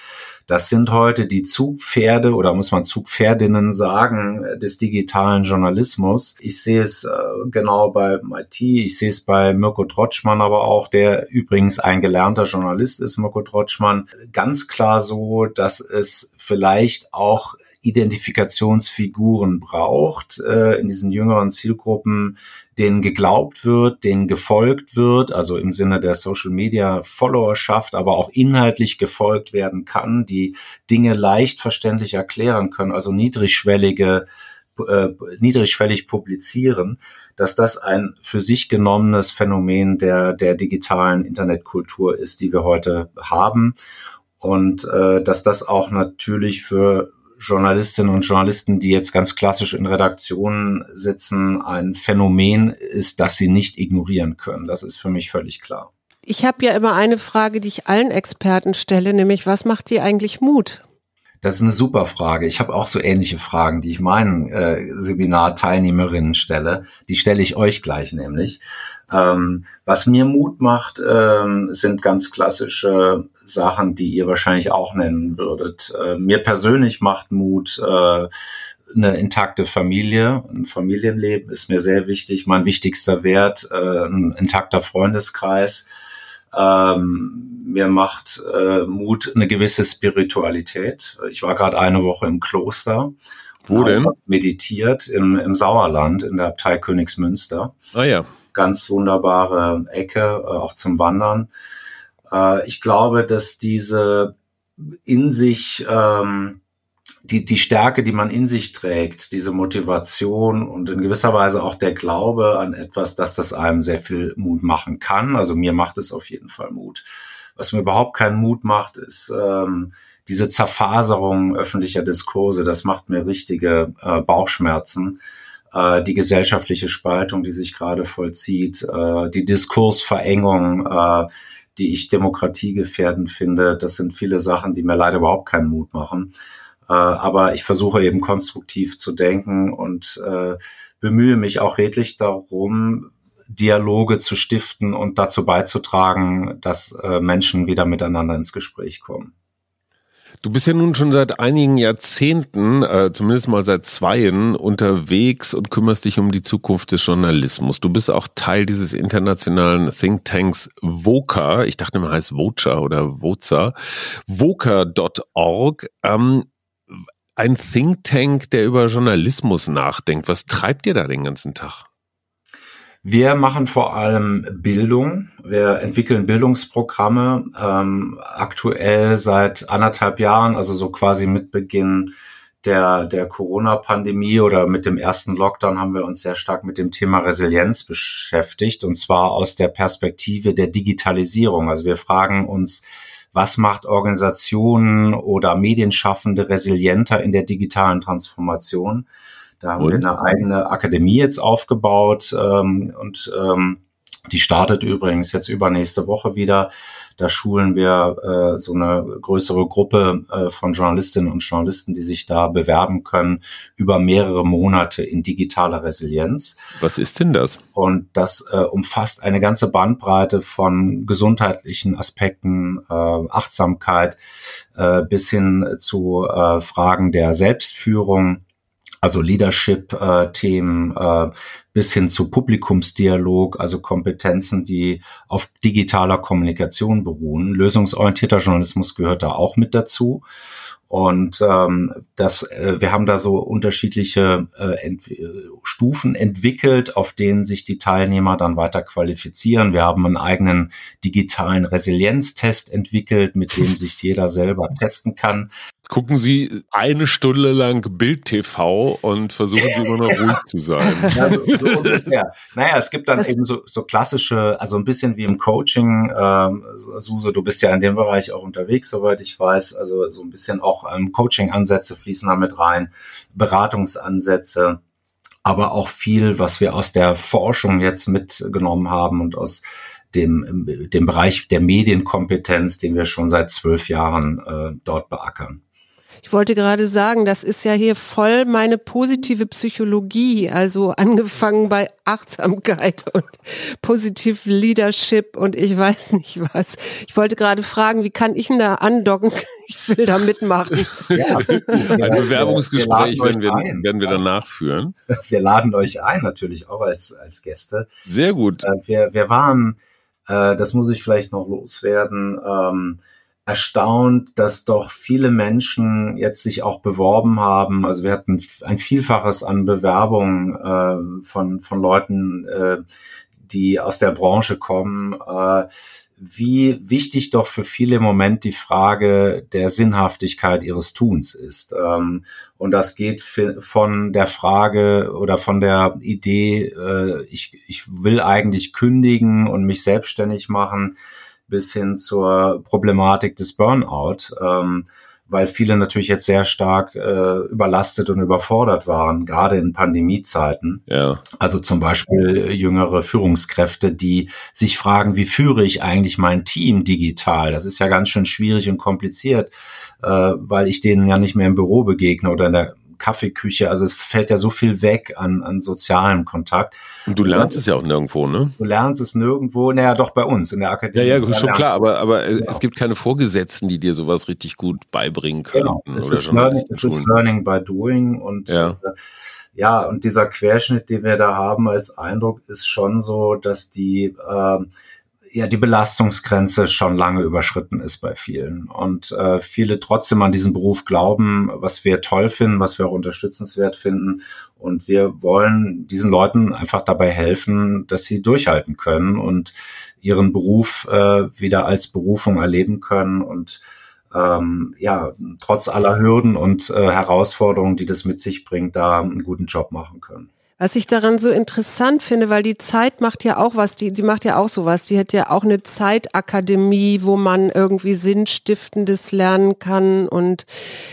Das sind heute die Zugpferde oder muss man Zugpferdinnen sagen des digitalen Journalismus. Ich sehe es äh, genau bei MIT, ich sehe es bei Mirko Trotschmann aber auch, der übrigens ein gelernter Journalist ist, Mirko Trotschmann, ganz klar so, dass es vielleicht auch Identifikationsfiguren braucht äh, in diesen jüngeren Zielgruppen, denen geglaubt wird, denen gefolgt wird, also im Sinne der Social Media Followerschaft, aber auch inhaltlich gefolgt werden kann, die Dinge leicht verständlich erklären können, also niedrigschwellige äh, niedrigschwellig publizieren, dass das ein für sich genommenes Phänomen der, der digitalen Internetkultur ist, die wir heute haben. Und äh, dass das auch natürlich für Journalistinnen und Journalisten, die jetzt ganz klassisch in Redaktionen sitzen, ein Phänomen ist, das sie nicht ignorieren können. Das ist für mich völlig klar. Ich habe ja immer eine Frage, die ich allen Experten stelle, nämlich was macht dir eigentlich Mut? Das ist eine super Frage. Ich habe auch so ähnliche Fragen, die ich meinen äh, Seminarteilnehmerinnen stelle. Die stelle ich euch gleich nämlich. Ähm, was mir Mut macht, ähm, sind ganz klassische Sachen, die ihr wahrscheinlich auch nennen würdet. Äh, mir persönlich macht Mut äh, eine intakte Familie, ein Familienleben ist mir sehr wichtig. Mein wichtigster Wert, äh, ein intakter Freundeskreis. Ähm, mir macht äh, Mut eine gewisse Spiritualität. Ich war gerade eine Woche im Kloster. Wo denn? Meditiert im, im Sauerland in der Abtei Königsmünster. Ah ja. Ganz wunderbare Ecke, äh, auch zum Wandern. Äh, ich glaube, dass diese in sich ähm, die, die Stärke, die man in sich trägt, diese Motivation und in gewisser Weise auch der Glaube an etwas, dass das einem sehr viel Mut machen kann. Also mir macht es auf jeden Fall Mut. Was mir überhaupt keinen Mut macht, ist ähm, diese Zerfaserung öffentlicher Diskurse. Das macht mir richtige äh, Bauchschmerzen. Äh, die gesellschaftliche Spaltung, die sich gerade vollzieht, äh, die Diskursverengung, äh, die ich demokratiegefährdend finde. Das sind viele Sachen, die mir leider überhaupt keinen Mut machen. Äh, aber ich versuche eben konstruktiv zu denken und äh, bemühe mich auch redlich darum, Dialoge zu stiften und dazu beizutragen, dass äh, Menschen wieder miteinander ins Gespräch kommen. Du bist ja nun schon seit einigen Jahrzehnten, äh, zumindest mal seit zweien, unterwegs und kümmerst dich um die Zukunft des Journalismus. Du bist auch Teil dieses internationalen Thinktanks VOCA. Ich dachte immer heißt VOCA oder VOCA. VOCA.org. Ähm, ein Think Tank, der über Journalismus nachdenkt. Was treibt ihr da den ganzen Tag? Wir machen vor allem Bildung. Wir entwickeln Bildungsprogramme ähm, aktuell seit anderthalb Jahren, also so quasi mit Beginn der, der Corona-Pandemie oder mit dem ersten Lockdown haben wir uns sehr stark mit dem Thema Resilienz beschäftigt und zwar aus der Perspektive der Digitalisierung. Also wir fragen uns, was macht Organisationen oder Medienschaffende resilienter in der digitalen Transformation. Da haben und? wir eine eigene Akademie jetzt aufgebaut ähm, und ähm, die startet übrigens jetzt übernächste Woche wieder. Da schulen wir äh, so eine größere Gruppe äh, von Journalistinnen und Journalisten, die sich da bewerben können, über mehrere Monate in digitaler Resilienz. Was ist denn das? Und das äh, umfasst eine ganze Bandbreite von gesundheitlichen Aspekten, äh, Achtsamkeit äh, bis hin zu äh, Fragen der Selbstführung also Leadership-Themen äh, bis hin zu Publikumsdialog, also Kompetenzen, die auf digitaler Kommunikation beruhen. Lösungsorientierter Journalismus gehört da auch mit dazu. Und ähm, das, äh, wir haben da so unterschiedliche äh, ent Stufen entwickelt, auf denen sich die Teilnehmer dann weiter qualifizieren. Wir haben einen eigenen digitalen Resilienztest entwickelt, mit dem (laughs) sich jeder selber testen kann gucken Sie eine Stunde lang Bild TV und versuchen Sie immer noch ruhig zu sein. (laughs) Ja, so, so (laughs) ungefähr. Naja, es gibt dann das eben so, so klassische, also ein bisschen wie im Coaching. Ähm, Suse, du bist ja in dem Bereich auch unterwegs, soweit ich weiß. Also so ein bisschen auch ähm, Coaching-Ansätze fließen da mit rein, Beratungsansätze aber auch viel, was wir aus der Forschung jetzt mitgenommen haben und aus dem, dem Bereich der Medienkompetenz, den wir schon seit zwölf Jahren äh, dort beackern. Ich wollte gerade sagen, das ist ja hier voll meine positive Psychologie, also angefangen bei Achtsamkeit und Positive Leadership und ich weiß nicht was. Ich wollte gerade fragen, wie kann ich denn da andocken? (laughs) Ich will da mitmachen. Ja. Ein Bewerbungsgespräch wir werden, wir, werden wir danach führen. (laughs) Wir laden euch ein, natürlich auch als, als Gäste. Sehr gut. Äh, wir, wir waren, äh, das muss ich vielleicht noch loswerden, ähm, erstaunt, dass doch viele Menschen jetzt sich auch beworben haben. Also wir hatten ein Vielfaches an Bewerbungen äh, von, von Leuten, äh, die aus der Branche kommen. Äh, wie wichtig doch für viele im Moment die Frage der Sinnhaftigkeit ihres Tuns ist. Ähm, und das geht von der Frage oder von der Idee, äh, ich, ich will eigentlich kündigen und mich selbstständig machen, bis hin zur Problematik des Burnout, ähm, weil viele natürlich jetzt sehr stark äh, überlastet und überfordert waren, gerade in Pandemiezeiten. Ja. Also zum Beispiel jüngere Führungskräfte, die sich fragen, wie führe ich eigentlich mein Team digital? Das ist ja ganz schön schwierig und kompliziert, äh, weil ich denen ja nicht mehr im Büro begegne oder in der Kaffeeküche. Also es fällt ja so viel weg an, an sozialem Kontakt. Und du lernst es ja auch nirgendwo, ne? Du lernst es nirgendwo, naja, doch bei uns in der Akademie. Ja, ja, schon klar, aber, aber genau. es gibt keine Vorgesetzten, die dir sowas richtig gut beibringen können. Genau, es, ist learning, es ist Learning by Doing und ja. Äh, ja, und dieser Querschnitt, den wir da haben als Eindruck, ist schon so, dass die äh, ja die Belastungsgrenze schon lange überschritten ist bei vielen. Und äh, viele trotzdem an diesen Beruf glauben, was wir toll finden, was wir auch unterstützenswert finden. Und wir wollen diesen Leuten einfach dabei helfen, dass sie durchhalten können und ihren Beruf äh, wieder als Berufung erleben können. Und ähm, ja trotz aller Hürden und äh, Herausforderungen, die das mit sich bringt, da einen guten Job machen können. Was ich daran so interessant finde, weil die Zeit macht ja auch was, die, die macht ja auch sowas. Die hat ja auch eine Zeitakademie, wo man irgendwie Sinnstiftendes lernen kann und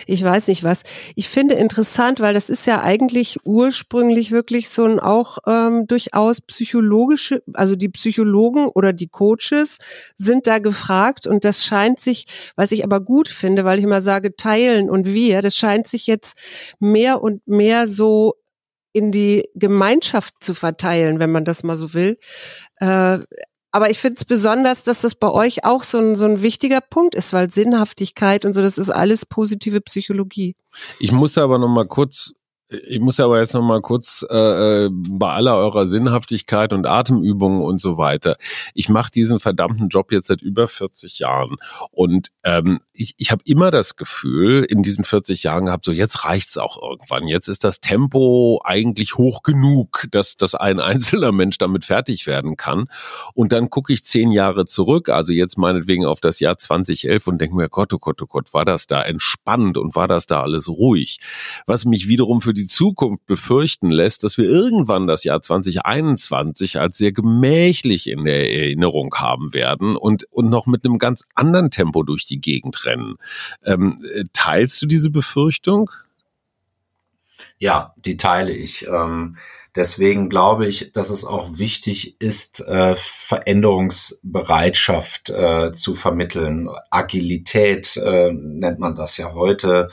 ich weiß nicht was. Ich finde interessant, weil das ist ja eigentlich ursprünglich wirklich so ein auch ähm, durchaus psychologische, also die Psychologen oder die Coaches sind da gefragt und das scheint sich, was ich aber gut finde, weil ich immer sage, teilen und wir, das scheint sich jetzt mehr und mehr so in die Gemeinschaft zu verteilen, wenn man das mal so will. Äh, aber ich finde es besonders, dass das bei euch auch so ein, so ein wichtiger Punkt ist, weil Sinnhaftigkeit und so, das ist alles positive Psychologie. Ich muss aber noch mal kurz ich muss aber jetzt noch mal kurz äh, äh, bei aller eurer Sinnhaftigkeit und Atemübungen und so weiter. Ich mache diesen verdammten Job jetzt seit über 40 Jahren und ähm, ich, ich habe immer das Gefühl in diesen 40 Jahren gehabt, so jetzt reicht's auch irgendwann. Jetzt ist das Tempo eigentlich hoch genug, dass, dass ein (laughs) einzelner Mensch damit fertig werden kann. Und dann gucke ich zehn Jahre zurück, also jetzt meinetwegen auf das Jahr 2011 und denke mir, Gott, oh Gott, oh Gott, war das da entspannt und war das da alles ruhig? Was mich wiederum für die Zukunft befürchten lässt, dass wir irgendwann das Jahr 2021 als sehr gemächlich in der Erinnerung haben werden und, und noch mit einem ganz anderen Tempo durch die Gegend rennen. Ähm, teilst du diese Befürchtung? Ja, die teile ich. Ähm, deswegen glaube ich, dass es auch wichtig ist, äh, Veränderungsbereitschaft äh, zu vermitteln. Agilität äh, nennt man das ja heute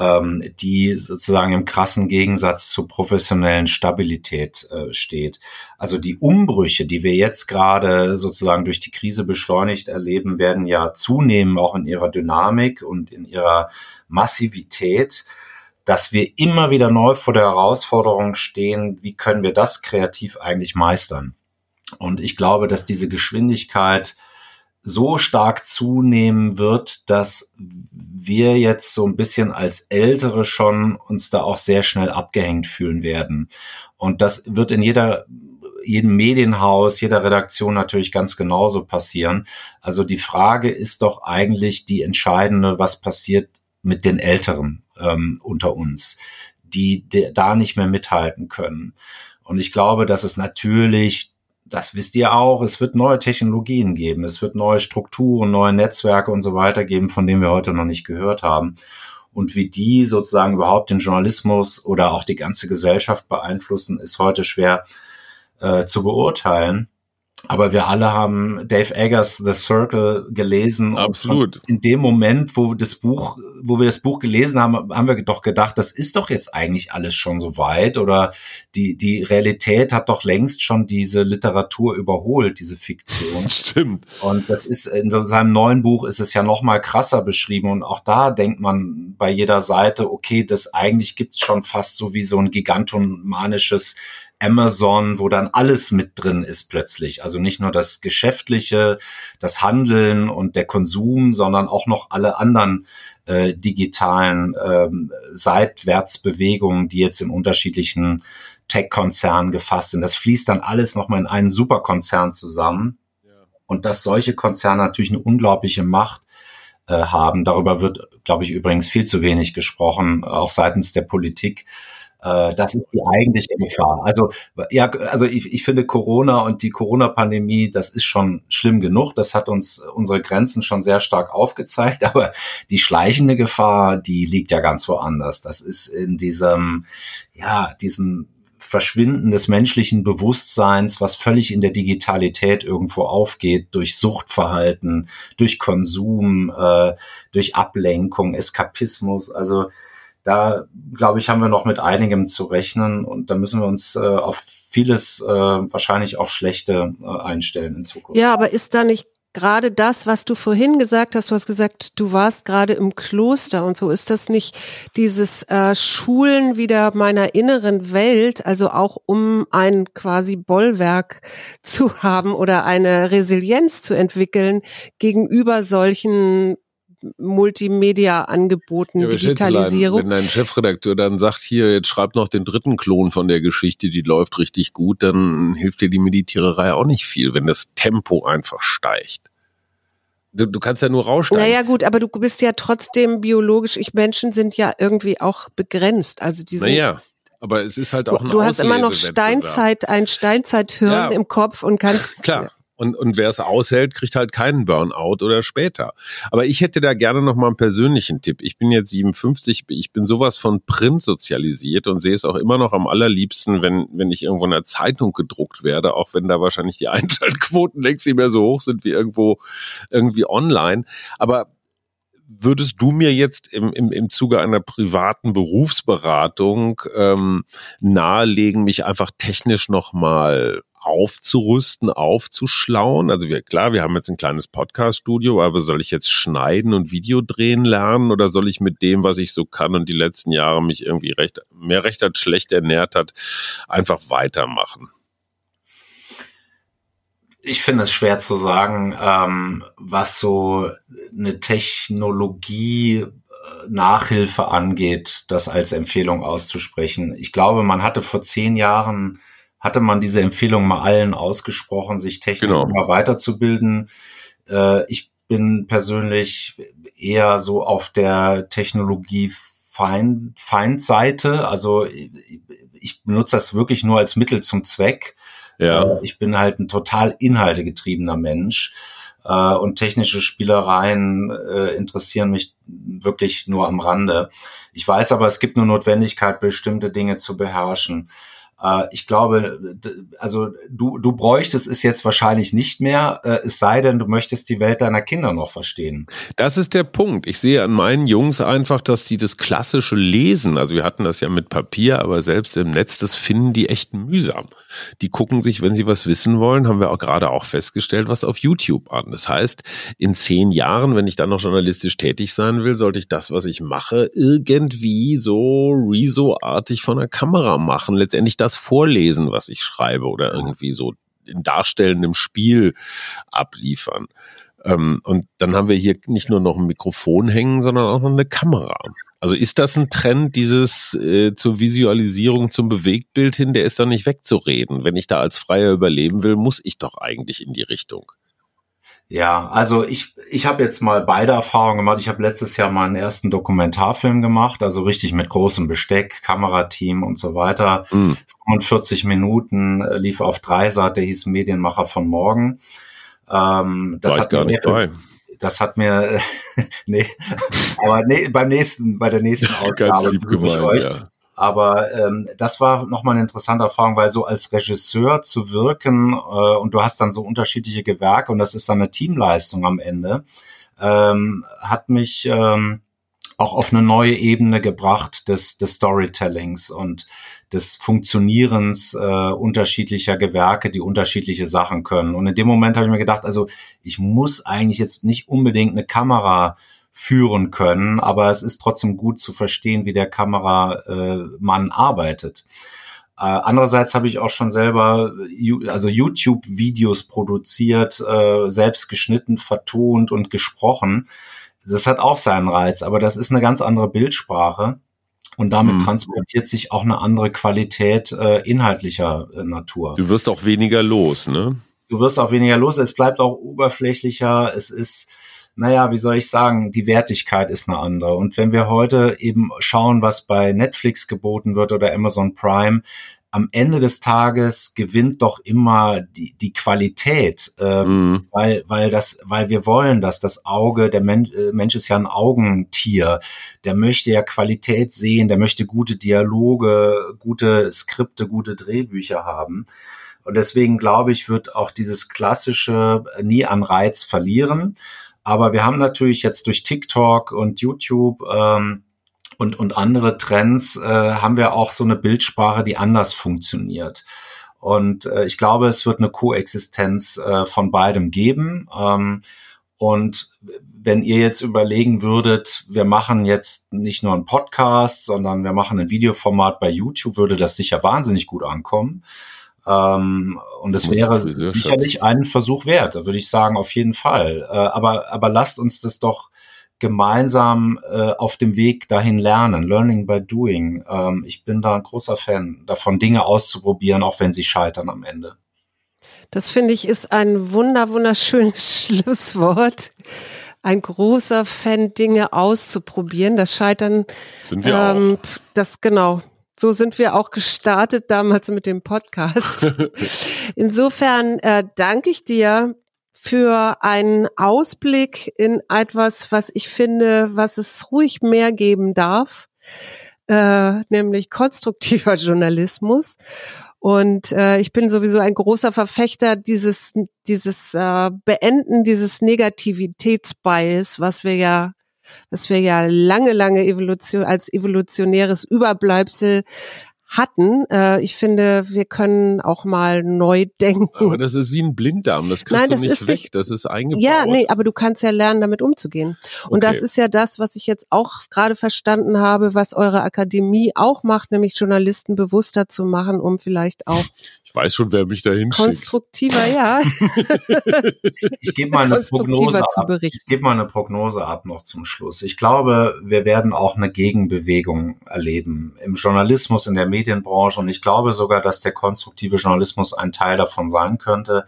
ähm, die sozusagen im krassen Gegensatz zur professionellen Stabilität äh, steht. Also die Umbrüche, die wir jetzt gerade sozusagen durch die Krise beschleunigt erleben, werden ja zunehmen auch in ihrer Dynamik und in ihrer Massivität. dass wir immer wieder neu vor der Herausforderung stehen, wie können wir das kreativ eigentlich meistern? Und ich glaube, dass diese Geschwindigkeit so stark zunehmen wird, dass wir jetzt so ein bisschen als Ältere schon uns da auch sehr schnell abgehängt fühlen werden. Und das wird in jeder jedem Medienhaus, jeder Redaktion natürlich ganz genauso passieren. Also die Frage ist doch eigentlich die entscheidende, was passiert mit den Älteren ähm, unter uns, die, die da nicht mehr mithalten können. Und ich glaube, dass es natürlich das wisst ihr auch, es wird neue Technologien geben, es wird neue Strukturen, neue Netzwerke und so weiter geben, von denen wir heute noch nicht gehört haben. Und wie die sozusagen überhaupt den Journalismus oder auch die ganze Gesellschaft beeinflussen, ist heute schwer äh, zu beurteilen. Aber wir alle haben Dave Eggers The Circle gelesen. Absolut. in dem Moment, wo das Buch, wo wir das Buch gelesen haben, haben wir doch gedacht, das ist doch jetzt eigentlich alles schon so weit oder die, die Realität hat doch längst schon diese Literatur überholt, diese Fiktion. (laughs) Stimmt. Und das ist, in seinem neuen Buch ist es ja noch mal krasser beschrieben und auch da denkt man bei jeder Seite, okay, das eigentlich gibt's schon fast so wie so ein gigantomanisches Amazon, wo dann alles mit drin ist plötzlich. Also nicht nur das Geschäftliche, das Handeln und der Konsum, sondern auch noch alle anderen äh, digitalen ähm, Seitwärtsbewegungen, die jetzt in unterschiedlichen Tech-Konzernen gefasst sind. Das fließt dann alles nochmal in einen Superkonzern zusammen. Und dass solche Konzerne natürlich eine unglaubliche Macht äh, haben. Darüber wird, glaube ich, übrigens viel zu wenig gesprochen, auch seitens der Politik. Äh, das ist die eigentliche Gefahr. Also ja, also ich, ich finde Corona und die Corona-Pandemie, das ist schon schlimm genug. Das hat uns unsere Grenzen schon sehr stark aufgezeigt. (laughs) Aber die schleichende Gefahr, die liegt ja ganz woanders. Das ist in diesem, ja, diesem Verschwinden des menschlichen Bewusstseins, was völlig in der Digitalität irgendwo aufgeht, durch Suchtverhalten, durch Konsum, äh, durch Ablenkung, Eskapismus. Also da, glaube ich, haben wir noch mit einigem zu rechnen und da müssen wir uns äh, auf vieles äh, wahrscheinlich auch Schlechte äh, einstellen in Zukunft. Ja, aber ist da nicht gerade das, was du vorhin gesagt hast, du hast gesagt, du warst gerade im Kloster und so, ist das nicht dieses äh, Schulen wieder meiner inneren Welt, also auch um ein quasi Bollwerk (laughs) zu haben oder eine Resilienz zu entwickeln gegenüber solchen Multimedia-Angeboten, ja, Digitalisierung. Wenn dein Chefredakteur dann sagt, hier, jetzt schreib noch den dritten Klon von der Geschichte, die läuft richtig gut, dann hilft dir die Meditiererei auch nicht viel, wenn das Tempo einfach steigt. Du, du kannst ja nur raussteigen. Naja, gut, aber du bist ja trotzdem biologisch, ich Menschen sind ja irgendwie auch begrenzt. Also die sind, naja. Aber es ist halt auch ein Du hast immer noch Steinzeit, ein Steinzeithirn ja. im Kopf und kannst. Klar. Und, und wer es aushält, kriegt halt keinen Burnout oder später. Aber ich hätte da gerne noch mal einen persönlichen Tipp. Ich bin jetzt 57, ich bin sowas von Print sozialisiert und sehe es auch immer noch am allerliebsten, wenn, wenn ich irgendwo in einer Zeitung gedruckt werde, auch wenn da wahrscheinlich die (laughs) Einschaltquoten längst nicht mehr so hoch sind wie irgendwo irgendwie online. Aber würdest du mir jetzt im, im, im Zuge einer privaten Berufsberatung ähm, nahelegen, mich einfach technisch nochmal aufzurüsten, aufzuschlauen? Also wir, klar, wir haben jetzt ein kleines Podcast-Studio, aber soll ich jetzt schneiden und Video drehen lernen oder soll ich mit dem, was ich so kann und die letzten Jahre mich irgendwie recht, mehr recht als schlecht ernährt hat, einfach weitermachen? Ich finde es schwer zu sagen, ähm, was so eine Technologie äh, Nachhilfe angeht, das als Empfehlung auszusprechen. Ich glaube, man hatte vor zehn Jahren hatte man diese Empfehlung mal allen ausgesprochen, sich technisch genau. immer weiterzubilden. Äh, ich bin persönlich eher so auf der Technologie Feind, Feindseite. Also ich benutze das wirklich nur als Mittel zum Zweck. Ja. Äh, ich bin halt ein total inhaltegetriebener Mensch. Äh, und technische Spielereien äh, interessieren mich wirklich nur am Rande. Ich weiß aber, es gibt eine Notwendigkeit, bestimmte Dinge zu beherrschen. Äh, ich glaube, also du, du bräuchtest es jetzt wahrscheinlich nicht mehr, äh, es sei denn, du möchtest die Welt deiner Kinder noch verstehen. Das ist der Punkt. Ich sehe an meinen Jungs einfach, dass die das klassische Lesen, also wir hatten das ja mit Papier, aber selbst im Netz, das finden die echt mühsam. Die gucken sich, wenn sie was wissen wollen, haben wir auch gerade auch festgestellt, was auf YouTube an. Das heißt, in zehn Jahren, wenn ich dann noch journalistisch tätig sein will, sollte ich das, was ich mache, irgendwie so Rezo-artig von der Kamera machen. Letztendlich das das vorlesen, was ich schreibe oder irgendwie so in darstellendem Spiel abliefern. Ähm, und dann haben wir hier nicht nur noch ein Mikrofon hängen, sondern auch noch eine Kamera. Also ist das ein Trend, dieses äh, zur Visualisierung, zum Bewegtbild hin, der ist da nicht wegzureden. Wenn ich da als Freier überleben will, muss ich doch eigentlich in die Richtung. Ja, also ich, ich habe jetzt mal beide Erfahrungen gemacht. Ich habe letztes Jahr meinen ersten Dokumentarfilm gemacht, also richtig mit großem Besteck, Kamerateam und so weiter. Mhm. 45 Minuten äh, lief auf drei Seite, hieß Medienmacher von morgen. Ähm, das hat gar nicht bei. Das hat mir, (laughs) nee, aber nee, beim nächsten, bei der nächsten (laughs) Ausgabe besuche ich euch. Ja. Aber ähm, das war nochmal eine interessante Erfahrung, weil so als Regisseur zu wirken äh, und du hast dann so unterschiedliche Gewerke und das ist dann eine Teamleistung am Ende, ähm, hat mich ähm, auch auf eine neue Ebene gebracht des, des Storytellings und des Funktionierens äh, unterschiedlicher Gewerke, die unterschiedliche Sachen können. Und in dem Moment habe ich mir gedacht, also ich muss eigentlich jetzt nicht unbedingt eine Kamera führen können, aber es ist trotzdem gut zu verstehen, wie der Kameramann äh, arbeitet. Äh, andererseits habe ich auch schon selber also YouTube-Videos produziert, äh, selbst geschnitten, vertont und gesprochen. Das hat auch seinen Reiz, aber das ist eine ganz andere Bildsprache. Und damit mhm. transportiert sich auch eine andere Qualität äh, inhaltlicher äh, Natur. Du wirst auch weniger los, ne? Du wirst auch weniger los. Es bleibt auch oberflächlicher. Es ist naja, wie soll ich sagen, die Wertigkeit ist eine andere. Und wenn wir heute eben schauen, was bei Netflix geboten wird oder Amazon Prime, am Ende des Tages gewinnt doch immer die, die Qualität, äh, mm. weil, weil das, weil wir wollen das. Das Auge, der Mensch, äh, Mensch ist ja ein Augentier. Der möchte ja Qualität sehen, der möchte gute Dialoge, gute Skripte, gute Drehbücher haben. Und deswegen glaube ich, wird auch dieses klassische nie an Reiz verlieren. Aber wir haben natürlich jetzt durch TikTok und YouTube ähm, und, und andere Trends äh, haben wir auch so eine Bildsprache, die anders funktioniert. Und äh, ich glaube, es wird eine Koexistenz äh, von beidem geben. Ähm, und wenn ihr jetzt überlegen würdet, wir machen jetzt nicht nur einen Podcast, sondern wir machen ein Videoformat bei YouTube, würde das sicher wahnsinnig gut ankommen. Ähm, und es wäre sicherlich schätzen. einen Versuch wert, da würde ich sagen, auf jeden Fall. Äh, aber, aber lasst uns das doch gemeinsam äh, auf dem Weg dahin lernen. Learning by doing. Ähm, ich bin da ein großer Fan davon, Dinge auszuprobieren, auch wenn sie scheitern am Ende. Das finde ich ist ein wunder, wunderschönes (laughs) Schlusswort. Ein großer Fan, Dinge auszuprobieren. Das Scheitern, sind wir ähm, auch. das genau, so sind wir auch gestartet damals mit dem Podcast. (laughs) Insofern äh, danke ich dir für einen Ausblick in etwas, was ich finde, was es ruhig mehr geben darf, äh, nämlich konstruktiver Journalismus. Und äh, ich bin sowieso ein großer Verfechter dieses, dieses äh, Beenden dieses Negativitätsbias, was wir ja was wir ja lange, lange Evolution als evolutionäres Überbleibsel hatten. Äh, ich finde, wir können auch mal neu (laughs) denken. Aber das ist wie ein Blinddarm, das kriegst Nein, das du nicht weg, nicht, das ist eingebaut. Ja, nee, aber du kannst ja lernen, damit umzugehen. Und okay. das ist ja das, was ich jetzt auch gerade verstanden habe, was eure Akademie auch macht, nämlich Journalisten bewusster zu machen, um vielleicht auch ich weiß schon, wer mich dahin Konstruktiver, schickt. ja. ich, ich gebe mal eine Prognose ab. Ich gebe mal eine Prognose ab noch zum Schluss. Ich glaube, wir werden auch eine Gegenbewegung erleben im Journalismus, in der Medienbranche und ich glaube sogar, dass der konstruktive Journalismus ein Teil davon sein könnte.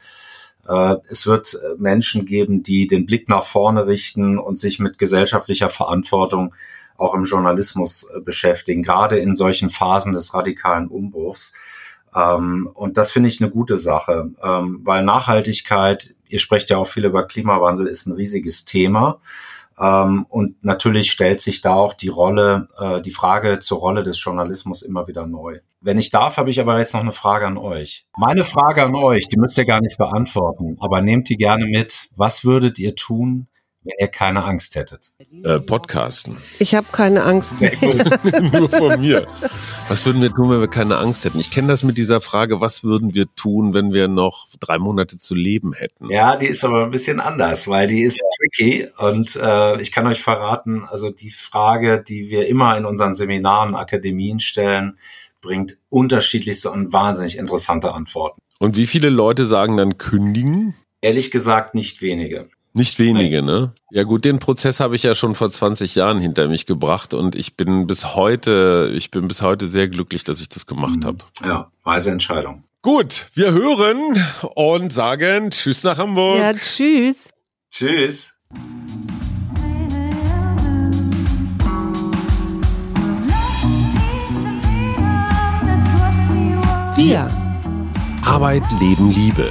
Äh, es wird Menschen geben, die den Blick nach vorne richten und sich mit gesellschaftlicher Verantwortung auch im Journalismus äh, beschäftigen, gerade in solchen Phasen des radikalen Umbruchs. Ähm, und das finde ich eine gute Sache, ähm, weil Nachhaltigkeit, ihr sprecht ja auch viel über Klimawandel, ist ein riesiges Thema. Ähm, und natürlich stellt sich da auch die Rolle, äh, die Frage zur Rolle des Journalismus immer wieder neu. Wenn ich darf, habe ich aber jetzt noch eine Frage an euch. Meine Frage an euch, die müsst ihr gar nicht beantworten, aber nehmt die gerne mit. Was würdet ihr tun, wenn ihr keine Angst hättet? Äh, Podcasten. Ich habe keine Angst mehr. (laughs) Nur von mir. Was würden wir tun, wenn wir keine Angst hätten? Ich kenne das mit dieser Frage, was würden wir tun, wenn wir noch drei Monate zu leben hätten? Ja, die ist aber ein bisschen anders, weil die ist tricky und äh, ich kann euch verraten, also die Frage, die wir immer in unseren Seminaren, Akademien stellen, bringt unterschiedlichste und wahnsinnig interessante Antworten. Und wie viele Leute sagen dann kündigen? Ehrlich gesagt nicht wenige. Nicht wenige, ne? Ja gut, den Prozess habe ich ja schon vor 20 Jahren hinter mich gebracht und ich bin bis heute, ich bin bis heute sehr glücklich, dass ich das gemacht Mhm. habe. Ja, weise Entscheidung. Gut, wir hören und sagen Tschüss nach Hamburg. Ja, tschüss. Tschüss. Wir, Arbeit, Leben, Liebe.